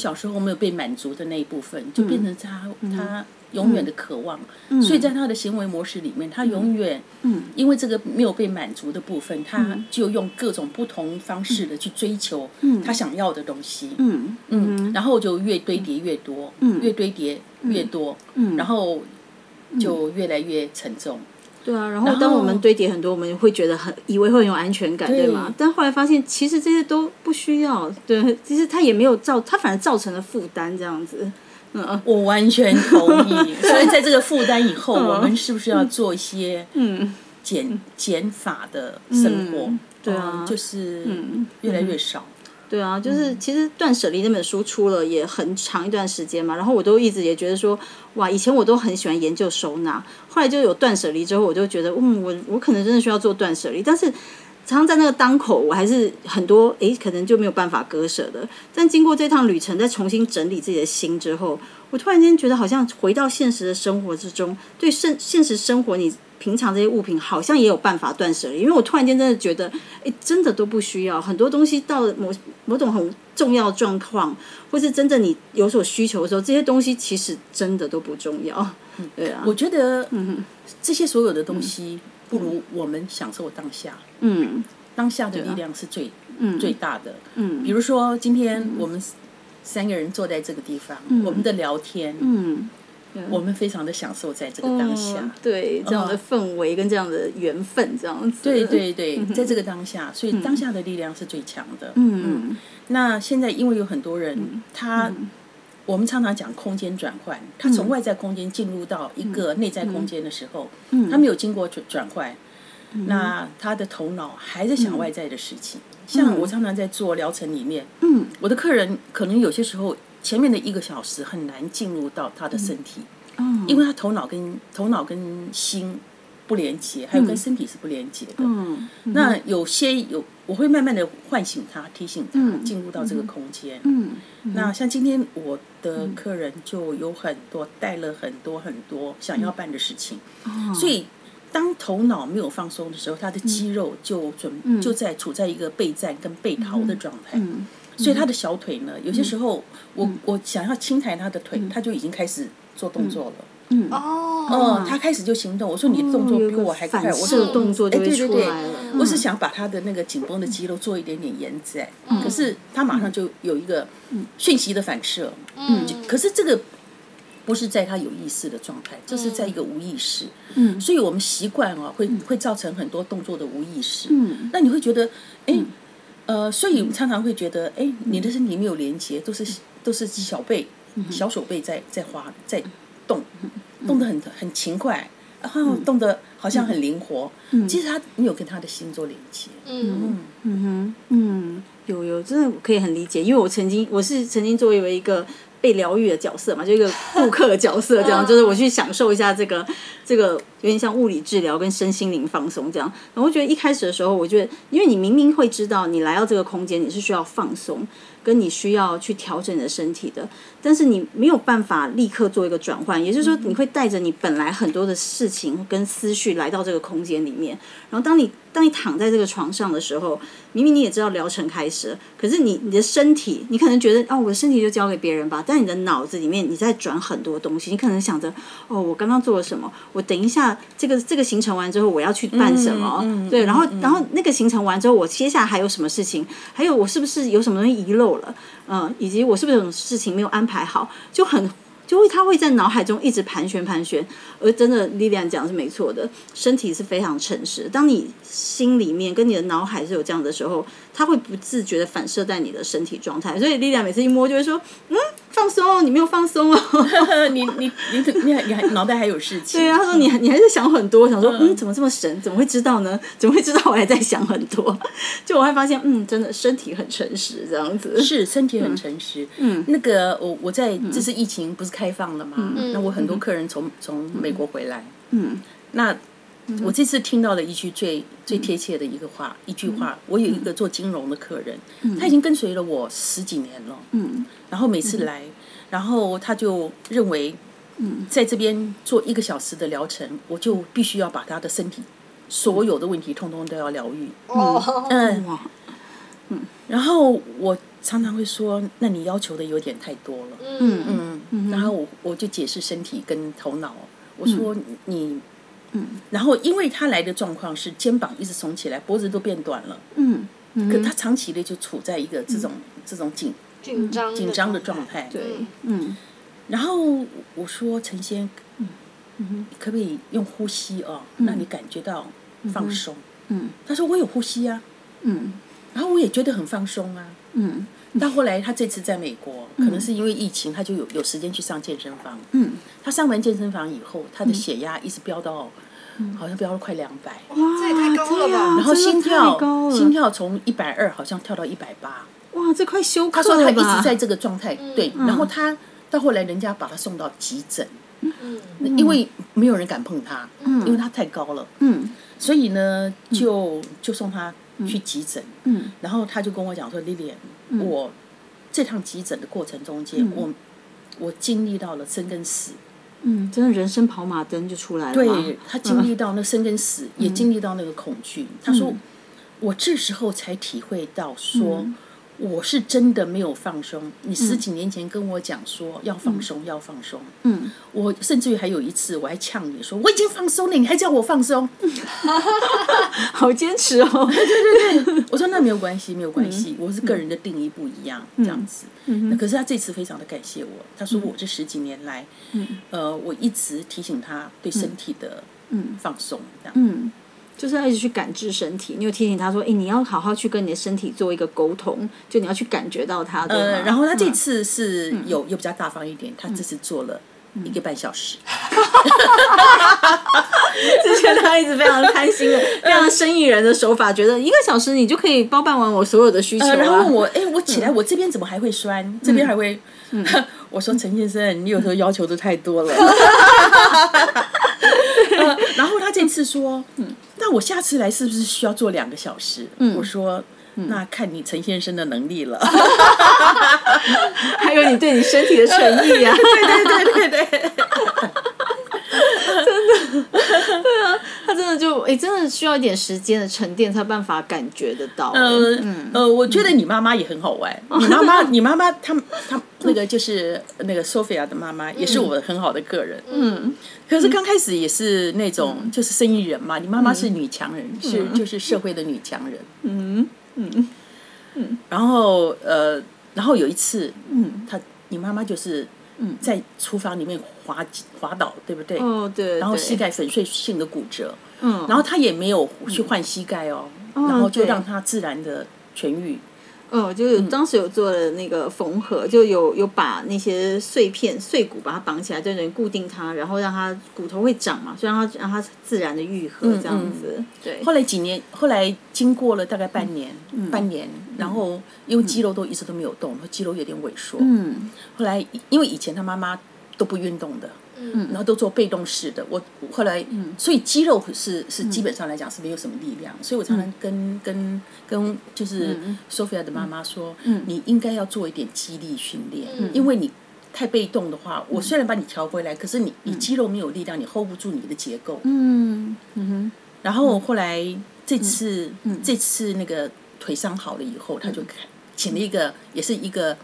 小时候没有被满足的那一部分，就变成他他永远的渴望，所以在他的行为模式里面，他永远因为这个没有被满足的部分，他就用各种不同方式的去追求他想要的东西，嗯。嗯，然后就越堆叠越多，越堆叠越多，然后就越来越沉重。对啊，然后当我们堆叠很多，我们会觉得很以为会很有安全感，对吗？但后来发现，其实这些都不需要。对，其实它也没有造，它反而造成了负担，这样子。嗯，我完全同意。所以在这个负担以后，我们是不是要做一些嗯减减法的生活？对啊，就是越来越少。对啊，就是其实《断舍离》那本书出了也很长一段时间嘛，然后我都一直也觉得说，哇，以前我都很喜欢研究收纳，后来就有断舍离之后，我就觉得，嗯，我我可能真的需要做断舍离，但是常常在那个当口，我还是很多诶，可能就没有办法割舍的。但经过这趟旅程，再重新整理自己的心之后，我突然间觉得好像回到现实的生活之中，对现现实生活你。平常这些物品好像也有办法断舍离，因为我突然间真的觉得，哎，真的都不需要很多东西。到某某种很重要状况，或是真正你有所需求的时候，这些东西其实真的都不重要。对啊，我觉得，嗯这些所有的东西不如我们享受当下。嗯，当下的力量是最最大的。嗯，比如说今天我们三个人坐在这个地方，我们的聊天。嗯。我们非常的享受在这个当下，对这样的氛围跟这样的缘分，这样子。对对对，在这个当下，所以当下的力量是最强的。嗯，那现在因为有很多人，他我们常常讲空间转换，他从外在空间进入到一个内在空间的时候，他没有经过转转换，那他的头脑还在想外在的事情。像我常常在做疗程里面，嗯，我的客人可能有些时候。前面的一个小时很难进入到他的身体，嗯，因为他头脑跟头脑跟心不连接，还有跟身体是不连接的。嗯，那有些有我会慢慢的唤醒他，提醒他进入到这个空间。嗯，那像今天我的客人就有很多带了很多很多想要办的事情，所以当头脑没有放松的时候，他的肌肉就准就在处在一个备战跟备逃的状态。所以他的小腿呢，有些时候我我想要轻抬他的腿，他就已经开始做动作了。嗯哦，哦，他开始就行动。我说你动作比我还快，我是动作就出来了。我是想把他的那个紧绷的肌肉做一点点延展，可是他马上就有一个讯息的反射。嗯，可是这个不是在他有意识的状态，这是在一个无意识。嗯，所以我们习惯啊，会会造成很多动作的无意识。嗯，那你会觉得，哎。呃，所以常常会觉得，哎，你的身体没有连接，都是都是小背、小手背在在滑在动，动得很很勤快，然后动得好像很灵活。其实他没有跟他的心做连接。嗯。嗯。哼嗯，有有真的可以很理解，因为我曾经我是曾经作为一个。被疗愈的角色嘛，就一个顾客的角色，这样 就是我去享受一下这个这个有点像物理治疗跟身心灵放松这样。然后我觉得一开始的时候，我觉得因为你明明会知道你来到这个空间，你是需要放松。跟你需要去调整你的身体的，但是你没有办法立刻做一个转换，也就是说，你会带着你本来很多的事情跟思绪来到这个空间里面，然后当你当你躺在这个床上的时候，明明你也知道疗程开始，可是你你的身体，你可能觉得哦，我的身体就交给别人吧，但你的脑子里面你在转很多东西，你可能想着哦，我刚刚做了什么，我等一下这个这个行程完之后我要去办什么，对，然后然后那个行程完之后，我接下来还有什么事情，还有我是不是有什么东西遗漏？了，嗯，以及我是不是有什么事情没有安排好，就很就会他会在脑海中一直盘旋盘旋，而真的莉莉安讲是没错的，身体是非常诚实。当你心里面跟你的脑海是有这样的时候，他会不自觉的反射在你的身体状态，所以莉莉安每次一摸就会说，嗯。放松，你没有放松哦。你你你你还你还脑袋还有事情。对啊，他说你你还是想很多，想说嗯，怎么这么神？怎么会知道呢？怎么会知道我还在想很多？就我会发现，嗯，真的身体很诚实，这样子是身体很诚实。嗯，那个我我在这次疫情不是开放了吗？那我很多客人从从美国回来，嗯，那我这次听到了一句最最贴切的一个话，一句话，我有一个做金融的客人，他已经跟随了我十几年了，嗯。然后每次来，然后他就认为，在这边做一个小时的疗程，我就必须要把他的身体所有的问题通通都要疗愈。嗯。嗯，然后我常常会说，那你要求的有点太多了。嗯。嗯，然后我我就解释身体跟头脑，我说你，嗯，然后因为他来的状况是肩膀一直耸起来，脖子都变短了，嗯，可他长期的就处在一个这种这种紧紧张紧张的状态，对，嗯，然后我说陈先，嗯。嗯，可不可以用呼吸哦，让你感觉到放松？嗯，他说我有呼吸啊，嗯，然后我也觉得很放松啊，嗯。到后来，他这次在美国，可能是因为疫情，他就有有时间去上健身房。嗯，他上完健身房以后，他的血压一直飙到，好像飙了快两百。哇，这也太高了吧！然后心跳心跳从一百二好像跳到一百八。哇，这快休他说他一？直在这个状态，对。然后他到后来，人家把他送到急诊，嗯因为没有人敢碰他，因为他太高了。嗯所以呢，就就送他去急诊。嗯然后他就跟我讲说：“Lilian，、我这趟急诊的过程中间，我我经历到了生跟死。嗯，真的人生跑马灯就出来了。对他经历到那生跟死，也经历到那个恐惧。他说，我这时候才体会到说。我是真的没有放松。你十几年前跟我讲说要放松，要放松。嗯，我甚至于还有一次，我还呛你说我已经放松了，你还叫我放松？好坚持哦。我说那没有关系，没有关系，我是个人的定义不一样，这样子。那可是他这次非常的感谢我，他说我这十几年来，呃，我一直提醒他对身体的放松，这样。嗯，就是要一直去感知身体。你有提醒他说，哎，你要好好去跟你的身体做一个沟通，就你要去感觉到它。对然后他这次是有有比较大方一点，他这次做了一个半小时。之前他一直非常开心的，非常生意人的手法，觉得一个小时你就可以包办完我所有的需求、啊呃，然后问我，哎，我起来，我这边怎么还会酸？这边还会？我说陈先生，你有时候要求的太多了。呃 然后他这次说，那我下次来是不是需要做两个小时？我说，那看你陈先生的能力了。还有你对你身体的诚意啊，对对对对对。他真的就哎、真的需要一点时间的沉淀，才有办法感觉得到。呃呃，我觉得你妈妈也很好玩。你妈妈，你妈妈，她她那个就是那个 Sophia 的妈妈，也是我很好的客人。嗯，可是刚开始也是那种就是生意人嘛，你妈妈是女强人，是就是社会的女强人。嗯。嗯。然后呃，然后有一次，嗯，她你妈妈就是在厨房里面滑滑倒，对不对？哦对，然后膝盖粉碎性的骨折，嗯，然后她也没有去换膝盖哦，然后就对。让她自然的痊愈。嗯，就是当时有做了那个缝合，就有有把那些碎片碎骨把它绑起来，就等于固定它，然后让它骨头会长嘛，就让它让它自然的愈合这样子。对，后来几年，后来经过了大概半年，半年，然后因为肌肉都一直都没有动，肌肉有点萎缩。嗯后来因为以前他妈妈都不运动的，嗯。然后都做被动式的，我后来，所以肌肉是是基本上来讲是没有什么力量，所以我常常跟跟跟就是 Sophia 的妈妈说，嗯。你应该要做一点肌力训练，因为你。太被动的话，我虽然把你调回来，可是你你肌肉没有力量，你 hold 不住你的结构。嗯嗯然后后来这次、这次那个腿伤好了以后，他就请了一个也是一个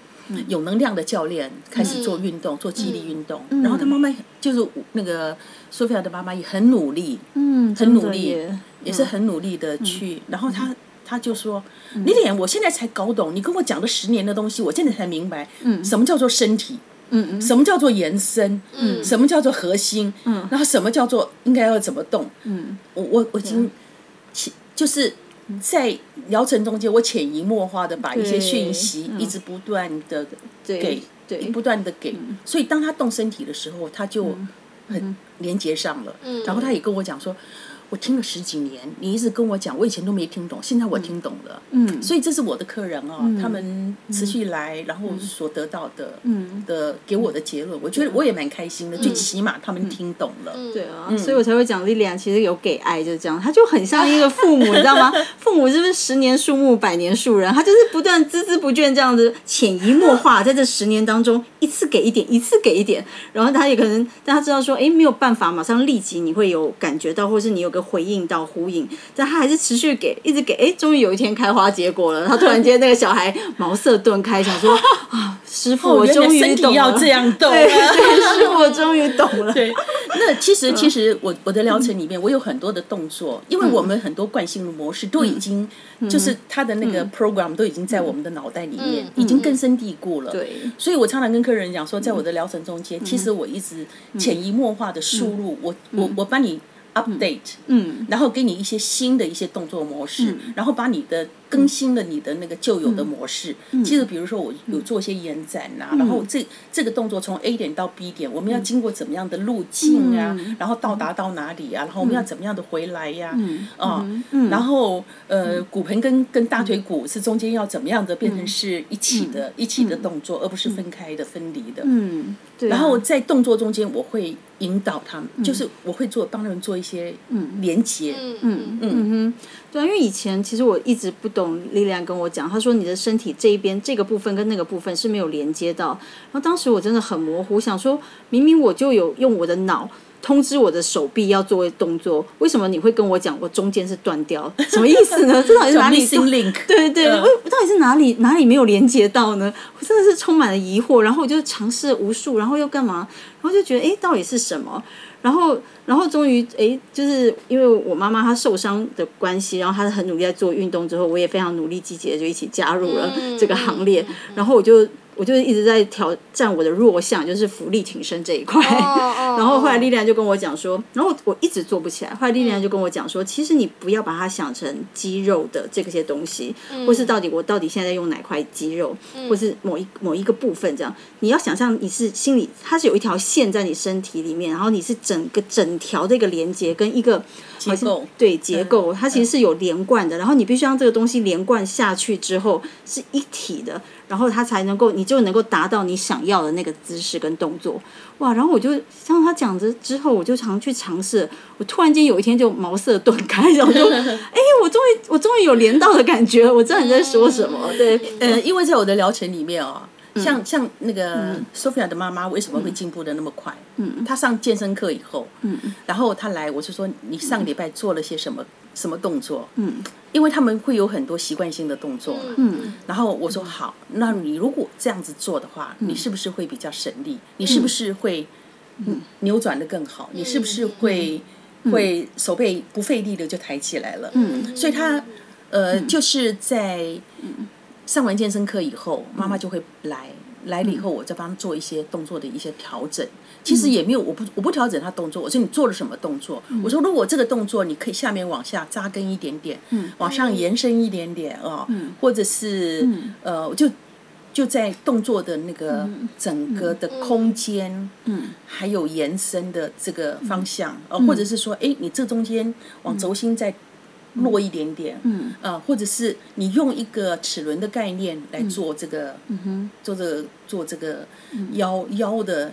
有能量的教练开始做运动，做肌力运动。然后他妈妈就是那个苏菲亚的妈妈也很努力，嗯，很努力也是很努力的去。然后他他就说：“李脸，我现在才搞懂，你跟我讲了十年的东西，我现在才明白，嗯什么叫做身体。”嗯嗯什么叫做延伸？嗯什么叫做核心？嗯然后什么叫做应该要怎么动？嗯我我我已经潜就是在疗程中间，我潜移默化的把一些讯息嗯。一直不断的对给，对。不断的给，所以当他动身体的时候，他就很连接上了。嗯。然后他也跟我讲说。我听了十几年，你一直跟我讲，我以前都没听懂，现在我听懂了。嗯所以这是我的客人哦，他们持续来，然后所得到的，嗯的给我的结论，我觉得我也蛮开心的，最起码他们听懂了。嗯对啊，所以我才会讲莉莉安其实有给爱，就是这样，他就很像一个父母，你知道吗？父母是不是十年树木，百年树人？他就是不断孜孜不倦这样子，潜移默化，在这十年当中，一次给一点，一次给一点，然后他也可能，但他知道说，哎，没有办法马上立即你会有感觉到，或是你有回应到呼应，但他还是持续给，一直给，哎，终于有一天开花结果了。他突然间那个小孩茅塞顿开，想说啊，师傅，我终于懂了，要这样动了，师傅，我终于懂了。对，那其实其实我我的疗程里面，我有很多的动作，因为我们很多惯性的模式都已经，就是他的那个 program 都已经在我们的脑袋里面，已经根深蒂固了。对，所以我常常跟客人讲说，在我的疗程中间，其实我一直潜移默化的输入，我我我帮你。update，嗯，然后给你一些新的一些动作模式，然后把你的更新了你的那个旧有的模式。其实比如说我有做一些延展呐，然后这这个动作从 A 点到 B 点，我们要经过怎么样的路径啊？然后到达到哪里啊？然后我们要怎么样的回来呀？啊，然后呃，骨盆跟跟大腿骨是中间要怎么样的变成是一起的一起的动作，而不是分开的分离的。嗯，对。然后在动作中间，我会引导他们，就是我会做帮他们做一。些嗯。连接嗯。嗯。嗯哼对，因为以前其实我一直不懂，力量跟我讲，他说你的身体这一边这个部分跟那个部分是没有连接到，然后当时我真的很模糊，想说明明我就有用我的脑通知我的手臂要做动作，为什么你会跟我讲我中间是断掉？什么意思呢？这 到底是哪里？对对，我到底是哪里哪里没有连接到呢？我真的是充满了疑惑，然后我就尝试无数，然后又干嘛？然后就觉得哎，到底是什么？然后，然后终于，哎，就是因为我妈妈她受伤的关系，然后她很努力在做运动，之后我也非常努力积极的就一起加入了这个行列，然后我就。我就一直在挑战我的弱项，就是浮力挺身这一块。然后后来丽莲就跟我讲说，然后我一直做不起来。后来丽莲就跟我讲说，其实你不要把它想成肌肉的这些东西，或是到底我到底现在用哪块肌肉，或是某一某一个部分这样。你要想象你是心里，它是有一条线在你身体里面，然后你是整个整条的一个连接跟一个结构，对结构，它其实是有连贯的。然后你必须让这个东西连贯下去之后是一体的。然后他才能够，你就能够达到你想要的那个姿势跟动作，哇！然后我就像他讲着之后，我就常去尝试。我突然间有一天就茅塞顿开，然后就，哎，我终于，我终于有连到的感觉，我知道你在说什么。对，呃，因为在我的疗程里面哦，像像那个 Sophia 的妈妈为什么会进步的那么快？嗯，她上健身课以后，嗯，然后她来，我就说你上礼拜做了些什么？什么动作？嗯，因为他们会有很多习惯性的动作嘛。嗯，然后我说好，那你如果这样子做的话，你是不是会比较省力？你是不是会扭转的更好？你是不是会会手背不费力的就抬起来了？嗯，所以她呃就是在上完健身课以后，妈妈就会来。来了以后，我再帮她做一些动作的一些调整。其实也没有，我不我不调整他动作。我说你做了什么动作？我说如果这个动作你可以下面往下扎根一点点，嗯往上延伸一点点啊，或者是呃，就就在动作的那个整个的空间，嗯，还有延伸的这个方向，呃，或者是说，哎，你这中间往轴心再。落一点点，嗯，啊，或者是你用一个齿轮的概念来做这个，嗯哼，做这个做这个腰腰的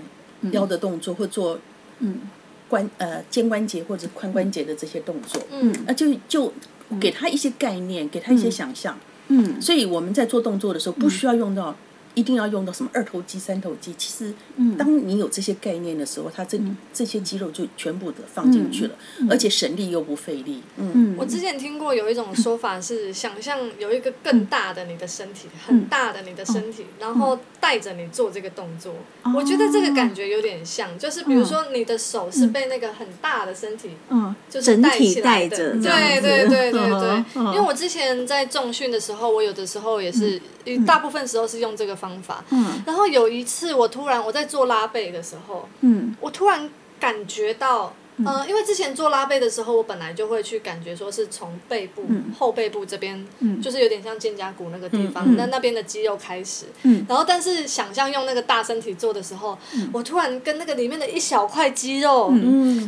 腰的动作，或做嗯。关呃肩关节或者髋关节的这些动作，嗯，那就就给他一些概念，给他一些想象，嗯，所以我们在做动作的时候不需要用到。一定要用到什么二头肌、三头肌？其实，当你有这些概念的时候，它这这些肌肉就全部的放进去了，而且省力又不费力。嗯，我之前听过有一种说法是，想象有一个更大的你的身体，很大的你的身体，然后带着你做这个动作。我觉得这个感觉有点像，就是比如说你的手是被那个很大的身体，嗯，就是带起来的。对对对对对。因为我之前在重训的时候，我有的时候也是，大部分时候是用这个。方法，嗯，然后有一次我突然我在做拉背的时候，嗯，我突然感觉到。嗯，因为之前做拉背的时候，我本来就会去感觉说是从背部后背部这边，就是有点像肩胛骨那个地方，那那边的肌肉开始。然后，但是想象用那个大身体做的时候，我突然跟那个里面的一小块肌肉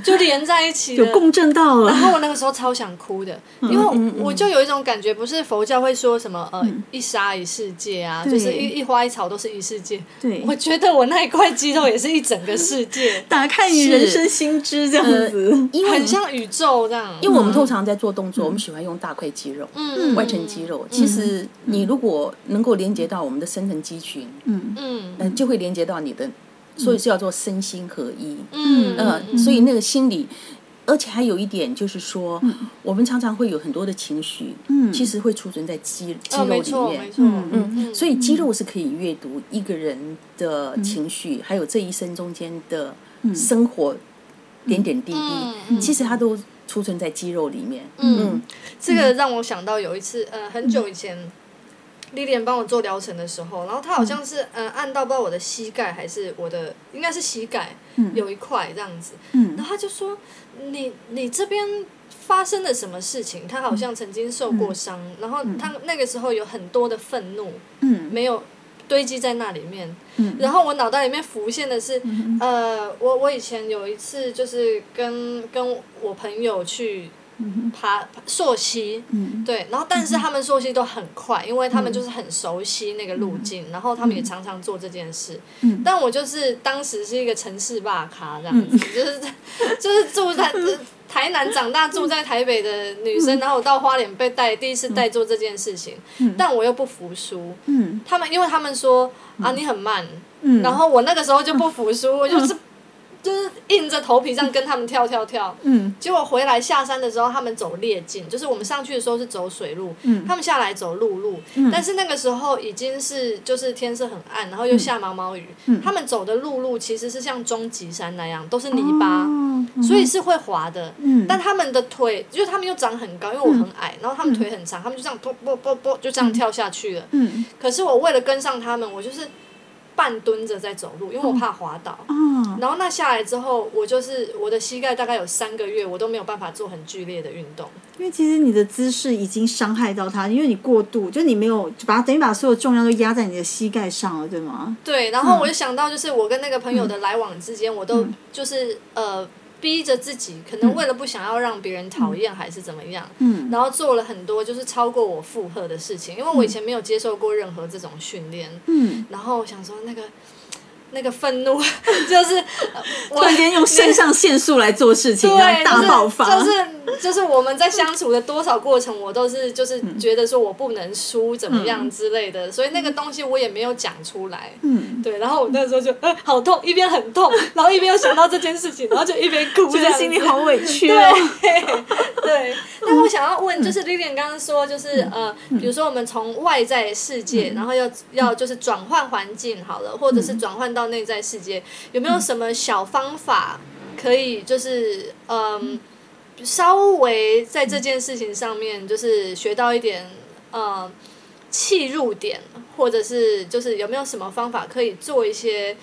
就连在一起，有共振到了。然后我那个时候超想哭的，因为我就有一种感觉，不是佛教会说什么呃一沙一世界啊，就是一一花一草都是一世界。对，我觉得我那一块肌肉也是一整个世界，打开你人生新知这样。因为很像宇宙这样。因为我们通常在做动作，我们喜欢用大块肌肉，嗯，外层肌肉。其实你如果能够连接到我们的深层肌群，嗯。嗯，就会连接到你的，所以是要做身心合一。嗯嗯，所以那个心理，而且还有一点就是说，我们常常会有很多的情绪，嗯。其实会储存在肌肌哦，肉里面。嗯，嗯，所以肌肉是可以阅读一个人的情绪，还有这一生中间的生活点点滴滴，其实它都储存在肌肉里面。嗯，这个让我想到有一次，呃，很久以前。丽莲帮我做疗程的时候，然后她好像是呃按到不知道我的膝盖还是我的应该是膝盖有一块这样子，然后她就说你你这边发生了什么事情？他好像曾经受过伤，然后他那个时候有很多的愤怒，嗯。没有堆积在那里面。嗯。然后我脑袋里面浮现的是，呃，我我以前有一次就是跟跟我朋友去爬爬溯溪，嗯。对，然后但是他们溯溪都很快，因为他们就是很熟悉那个路径，然后他们也常常做这件事。嗯。但我就是当时是一个城市霸咖这样子，就是 就是住在。台南长大住在台北的女生，然后我到花莲被带第一次带做这件事情，但我又不服输。嗯。他们因为他们说啊你很慢，嗯。然后我那个时候就不服输，我就是就是硬着头皮这样跟他们跳跳跳。嗯。结果回来下山的时候，他们走猎径，就是我们上去的时候是走水路，嗯。他们下来走陆路。嗯。但是那个时候已经是就是天色很暗，然后又下毛毛雨，嗯。他们走的陆路其实是像终极山那样，都是泥巴，哦所以是会滑的。嗯。但他们的腿，就是他们又长很高，因为我很矮，然后他们腿很长，他们就这样啵啵啵啵就这样跳下去了。嗯。可是我为了跟上他们，我就是半蹲着在走路，因为我怕滑倒。嗯然后那下来之后，我就是我的膝盖大概有三个月，我都没有办法做很剧烈的运动。因为其实你的姿势已经伤害到它，因为你过度，就你没有把等于把所有重量都压在你的膝盖上了，对吗？对，然后我就想到，就是我跟那个朋友的来往之间，我都就是呃逼着自己，可能为了不想要让别人讨厌还是怎么样，嗯然后做了很多就是超过我负荷的事情，因为我以前没有接受过任何这种训练，嗯，然后我想说那个。那个愤怒 就是突然间用肾上腺素来做事情，对，大爆发，就是就是就是我们在相处的多少过程，我都是就是觉得说我不能输怎么样之类的，所以那个东西我也没有讲出来。嗯，对，然后我那时候就呃好痛，一边很痛，然后一边又想到这件事情，然后就一边哭，觉得心里好委屈对哦。对，那我想要问，就是 Lilian 刚刚说，就是呃，比如说我们从外在世界，然后要要就是转换环境好了，或者是转换到内在世界，有没有什么小方法可以就是嗯，稍微在这件事情上面就是学到一点嗯切入点，或者是就是有没有什么方法可以做一些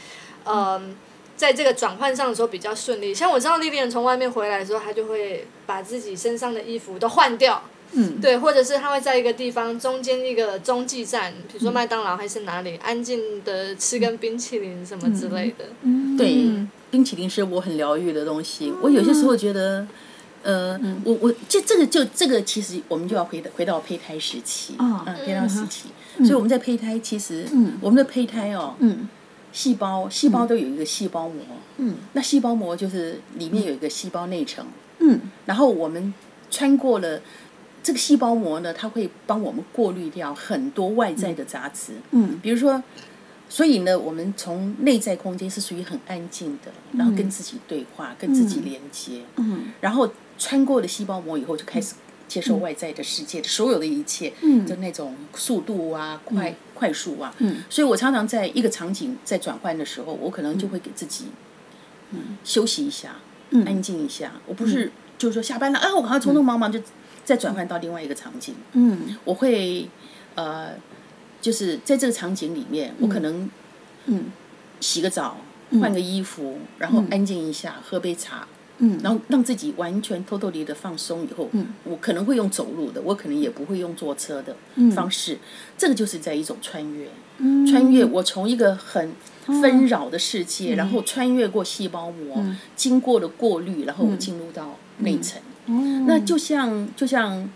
嗯。在这个转换上的时候比较顺利，像我知道丽丽从外面回来的时候，她就会把自己身上的衣服都换掉，嗯，对，或者是他会在一个地方中间一个中继站，比如说麦当劳还是哪里，安静的吃根冰淇淋什么之类的。嗯。对，冰淇淋是我很疗愈的东西。我有些时候觉得，呃，我我就这个就这个，其实我们就要回到回到胚胎时期，哦嗯，胚胎时期。所以我们在胚胎，其实我们的胚胎哦，嗯。细胞细胞都有一个细胞膜，嗯。那细胞膜就是里面有一个细胞内层，嗯。然后我们穿过了这个细胞膜呢，它会帮我们过滤掉很多外在的杂质，嗯比如说，所以呢，我们从内在空间是属于很安静的，然后跟自己对话，跟自己连接，嗯然后穿过了细胞膜以后，就开始接受外在的世界的所有的一切，嗯。就那种速度啊，快快速啊，嗯。所以我常常在一个场景在转换的时候，我可能就会给自己，休息一下，嗯。安静一下。我不是就是说下班了啊，我赶快匆匆忙忙就再转换到另外一个场景。嗯。我会呃，就是在这个场景里面，我可能嗯。洗个澡，换个衣服，然后安静一下，喝杯茶，嗯。然后让自己完全偷偷离的放松以后，嗯。我可能会用走路的，我可能也不会用坐车的方式，这个就是在一种穿越，嗯。穿越我从一个很纷扰的世界，然后穿越过细胞膜，经过了过滤，然后我进入到内层。哦那就像就像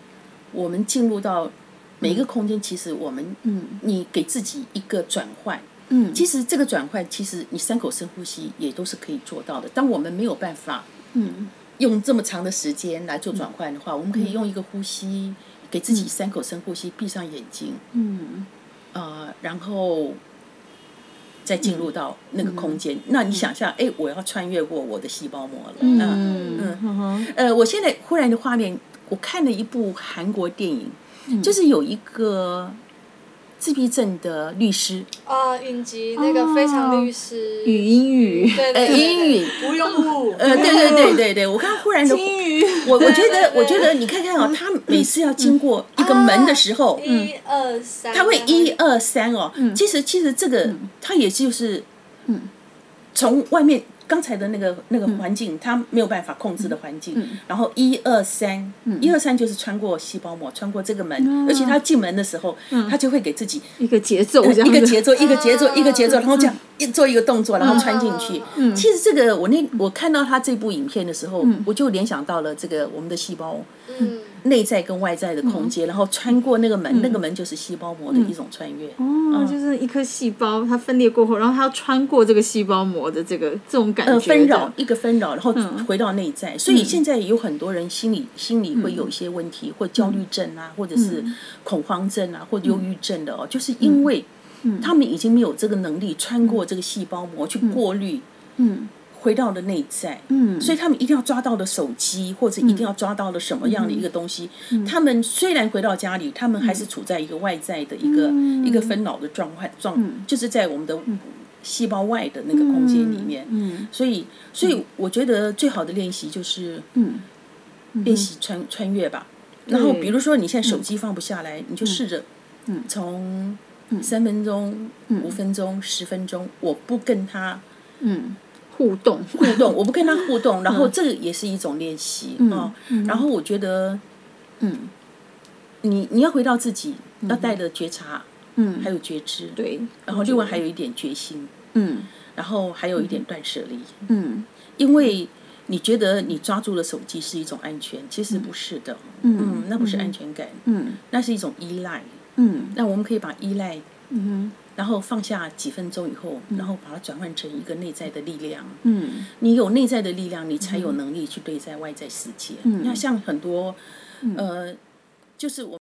我们进入到每一个空间，其实我们嗯。你给自己一个转换，嗯。其实这个转换，其实你三口深呼吸也都是可以做到的。当我们没有办法嗯。用这么长的时间来做转换的话，我们可以用一个呼吸，给自己三口深呼吸，闭上眼睛，嗯。呃，然后再进入到那个空间。那你想象，哎，我要穿越过我的细胞膜了。嗯嗯呃，我现在忽然的画面，我看了一部韩国电影，就是有一个。自闭症的律师。啊，影集那个非常律师，语音语，呃，英语。不用误，呃，对对对对对，我刚忽然的，我我觉得我觉得你看看哦，他每次要经过一个门的时候，一二三，他会一二三哦，其实其实这个他也就是，嗯，从外面。刚才的那个那个环境，他没有办法控制的环境。然后一二三，一二三就是穿过细胞膜，穿过这个门，而且他进门的时候，他就会给自己一个节奏，一个节奏，一个节奏，一个节奏，然后这样一做一个动作，然后穿进去。其实这个我那我看到他这部影片的时候，我就联想到了这个我们的细胞。内在跟外在的空间，然后穿过那个门，那个门就是细胞膜的一种穿越。哦，就是一颗细胞，它分裂过后，然后它要穿过这个细胞膜的这个这种感觉。呃，纷扰一个纷扰，然后回到内在。所以现在有很多人心里心里会有一些问题，或焦虑症啊，或者是恐慌症啊，或忧郁症的哦，就是因为他们已经没有这个能力穿过这个细胞膜去过滤。嗯。回到了内在，嗯，所以他们一定要抓到了手机，或者一定要抓到了什么样的一个东西。他们虽然回到家里，他们还是处在一个外在的一个一个分脑的状态状，就是在我们的细胞外的那个空间里面。嗯，所以，所以我觉得最好的练习就是，嗯，练习穿穿越吧。然后，比如说你现在手机放不下来，你就试着，嗯，从三分钟、五分钟、十分钟，我不跟他，嗯。互动，互动，我不跟他互动，然后这个也是一种练习啊。然后我觉得，嗯，你你要回到自己，要带着觉察，嗯，还有觉知，对。然后另外还有一点决心，嗯，然后还有一点断舍离，嗯，因为你觉得你抓住了手机是一种安全，其实不是的，嗯，那不是安全感，嗯，那是一种依赖，嗯，那我们可以把依赖，嗯。然后放下几分钟以后，然后把它转换成一个内在的力量。嗯，你有内在的力量，你才有能力去对待外在世界。嗯，那像很多，呃，就是我。